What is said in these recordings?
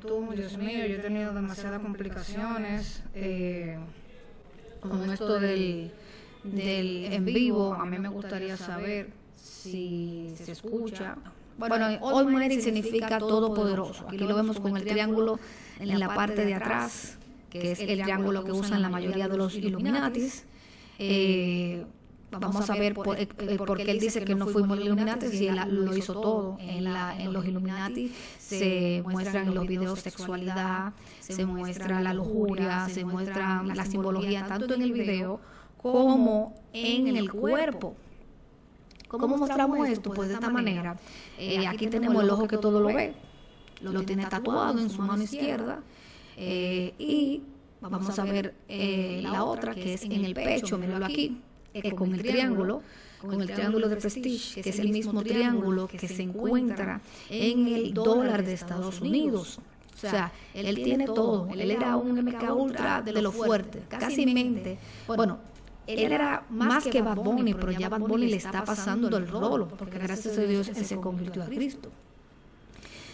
Dios mío, yo he tenido demasiadas complicaciones eh, con esto del, del en vivo. A mí me gustaría saber si se escucha. Bueno, Almighty significa todopoderoso. Aquí lo vemos con el triángulo en la parte de atrás, que es el triángulo que usan la mayoría de los Illuminatis. Eh, vamos a ver por, eh, eh, por, qué él dice que no fuimos Illuminati si él lo hizo todo. En, la, en los Illuminati se muestran en los videos sexualidad, se muestra la lujuria, se muestra la simbología tanto en el video como en el cuerpo. ¿Cómo mostramos esto? Pues de esta manera. Eh, aquí tenemos el ojo que todo lo ve, lo tiene tatuado en su mano izquierda. y vamos a ver la otra que es en el pecho, míralo aquí con el triángulo, con el triángulo de Prestige, que es el mismo triángulo que se encuentra en el dólar de Estados Unidos. O sea, él tiene todo. Él era un MK Ultra de lo fuerte, casi mente. Bueno, él era más que Bad Bunny, pero ya Bad Bunny le está pasando el rolo, porque gracias a Dios él se convirtió a Cristo.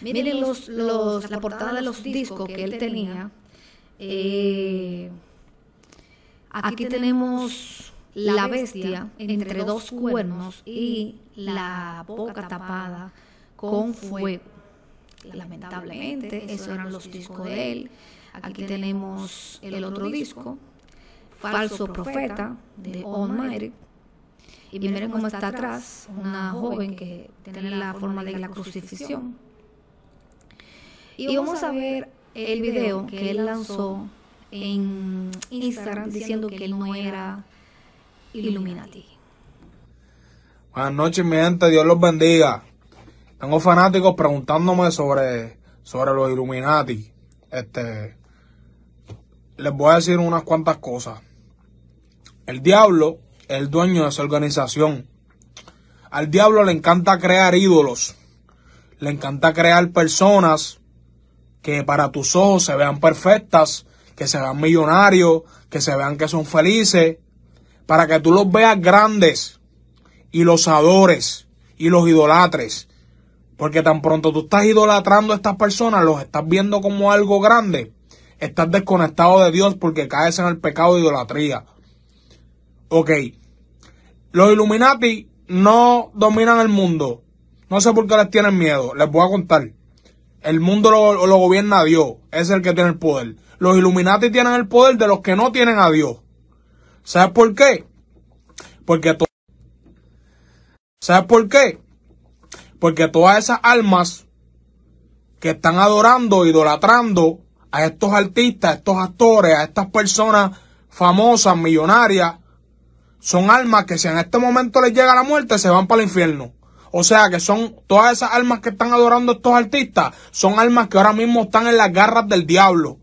Miren los, los, la portada de los discos que él tenía. Eh, aquí tenemos la bestia entre dos cuernos y la boca tapada con fuego. Lamentablemente, esos eran los discos de él. Aquí tenemos el otro disco, Falso Profeta, de Almighty. Y miren cómo está atrás una joven que tiene la forma de la crucifixión. Y vamos a ver el video que él lanzó en Instagram diciendo que él no era Illuminati. Buenas noches, mi gente, Dios los bendiga. Tengo fanáticos preguntándome sobre, sobre los Illuminati. Este, les voy a decir unas cuantas cosas. El diablo es el dueño de esa organización. Al diablo le encanta crear ídolos. Le encanta crear personas que para tus ojos se vean perfectas, que se vean millonarios, que se vean que son felices, para que tú los veas grandes y los adores y los idolatres. Porque tan pronto tú estás idolatrando a estas personas, los estás viendo como algo grande, estás desconectado de Dios porque caes en el pecado de idolatría. Ok. Los Illuminati no dominan el mundo. No sé por qué les tienen miedo. Les voy a contar. El mundo lo, lo gobierna Dios. Es el que tiene el poder. Los Illuminati tienen el poder de los que no tienen a Dios. ¿Sabes por qué? Porque ¿Sabes por qué? Porque todas esas almas que están adorando, idolatrando a estos artistas, a estos actores, a estas personas famosas, millonarias, son almas que si en este momento les llega la muerte se van para el infierno. O sea que son todas esas almas que están adorando a estos artistas, son almas que ahora mismo están en las garras del diablo.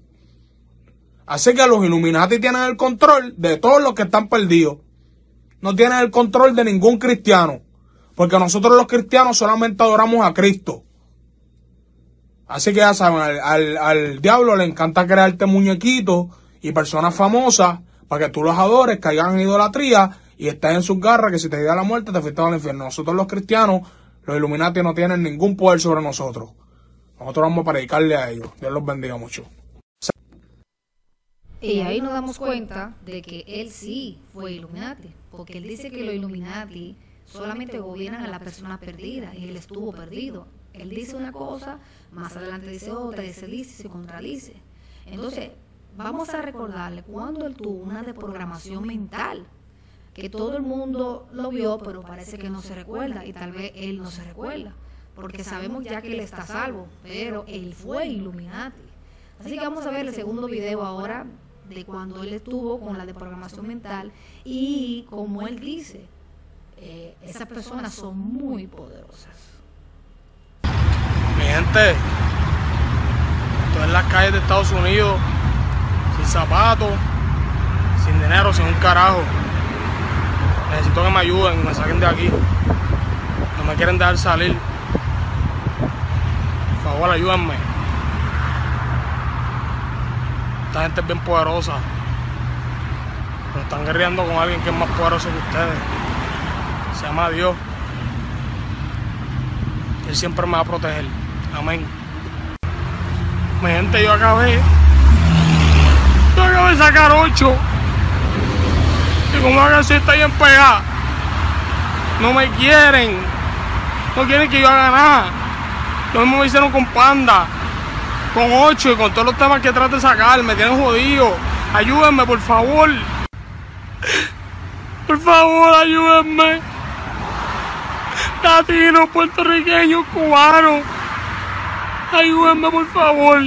Así que los Illuminati tienen el control de todos los que están perdidos. No tienen el control de ningún cristiano. Porque nosotros los cristianos solamente adoramos a Cristo. Así que ya saben, al, diablo le encanta crearte muñequitos y personas famosas para que tú los adores, caigan en idolatría y estés en sus garras que si te llega la muerte te fuiste al infierno. Nosotros los cristianos, los Illuminati no tienen ningún poder sobre nosotros. Nosotros vamos a predicarle a ellos. Dios los bendiga mucho. Y ahí nos damos cuenta de que él sí fue Illuminati, porque él dice que los Illuminati solamente gobiernan a la persona perdida y él estuvo perdido. Él dice una cosa, más adelante dice otra, y se dice y se contradice. Entonces, vamos a recordarle cuando él tuvo una deprogramación mental, que todo el mundo lo vio, pero parece que no se recuerda y tal vez él no se recuerda, porque sabemos ya que él está salvo, pero él fue Illuminati. Así que vamos a ver el segundo video ahora de cuando él estuvo con la deprogramación mental y como él dice, eh, esas personas son muy poderosas. Mi gente, en las calles de Estados Unidos, sin zapatos, sin dinero, sin un carajo. Necesito que me ayuden, me saquen de aquí. No me quieren dejar salir. Por favor, ayúdenme. Esta gente es bien poderosa. Pero están guerreando con alguien que es más poderoso que ustedes. Se llama Dios. Él siempre me va a proteger. Amén. Mi gente, yo acabé. Yo acabé de sacar 8. Y como hagan si está bien pegada. No me quieren. No quieren que yo haga nada. Lo mismo me hicieron con Panda. Con 8 y con todos los temas que trato de sacar. Me tienen jodido. Ayúdenme, por favor. Por favor, ayúdenme. Latinos, puertorriqueños, cubanos. Ayúdenme, por favor.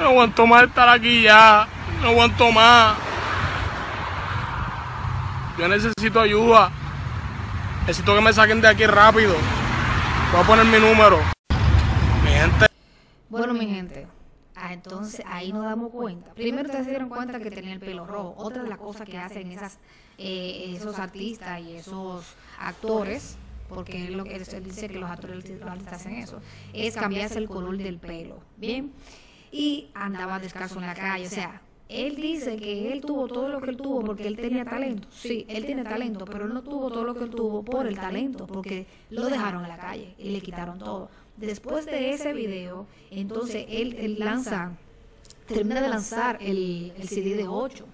No aguanto más estar aquí ya. No aguanto más. Yo necesito ayuda. Necesito que me saquen de aquí rápido. Voy a poner mi número. Mi gente. Bueno, mi gente, ah, entonces ahí nos damos cuenta. Primero ustedes se dieron cuenta que tenía el pelo rojo. Otra de las cosas que hacen esas, eh, esos artistas y esos actores, porque lo que él dice que los actores los artistas hacen eso, es cambiarse el color del pelo. Bien. Y andaba descalzo en la calle. O sea, él dice que él tuvo todo lo que él tuvo porque él tenía talento. Sí, él tiene talento, pero él no tuvo todo lo que él tuvo por el talento, porque lo dejaron en la calle y le quitaron todo. Después de ese video, entonces él, lanza, termina de lanzar el, CD de 8.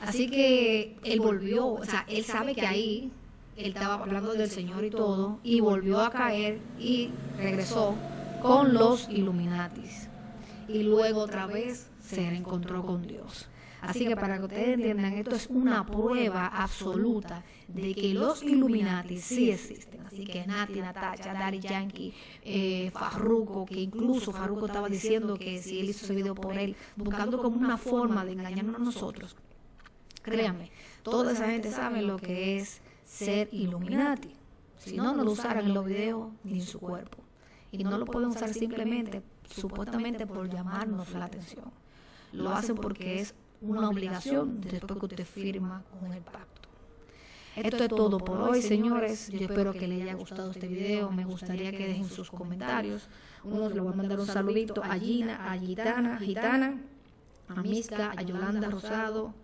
Así que él volvió, o sea, él sabe que ahí él estaba hablando del Señor y todo, y volvió a caer y regresó con los Illuminatis. Y luego otra vez se reencontró con Dios. Así que para que ustedes entiendan, esto es una prueba absoluta de que los Illuminati sí existen. Así que Nati, Natacha, Daddy Yankee, eh, Farruko, que incluso Farruko estaba diciendo que si él hizo ese video por él, buscando como una forma de engañarnos a nosotros. Créanme, toda esa gente sabe lo que es ser Illuminati. Si no, no lo usaran en los videos ni en su cuerpo. Y no lo pueden usar simplemente, supuestamente, por llamarnos la atención lo hacen porque es una obligación después que usted firma con el pacto. Esto es todo por hoy, señores. Yo espero que les haya gustado este video. Me gustaría que dejen sus comentarios. Unos le voy a mandar un saludito a Gina, a Gitana, Gitana, a Miska, a Yolanda Rosado,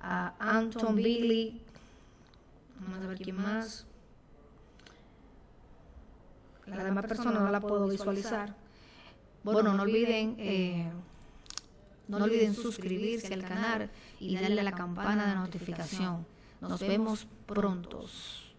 a Anton Billy. Vamos a ver quién más. La demás persona no la puedo visualizar. Bueno, no olviden eh, no olviden suscribirse al canal y darle a la campana de notificación. Nos vemos prontos.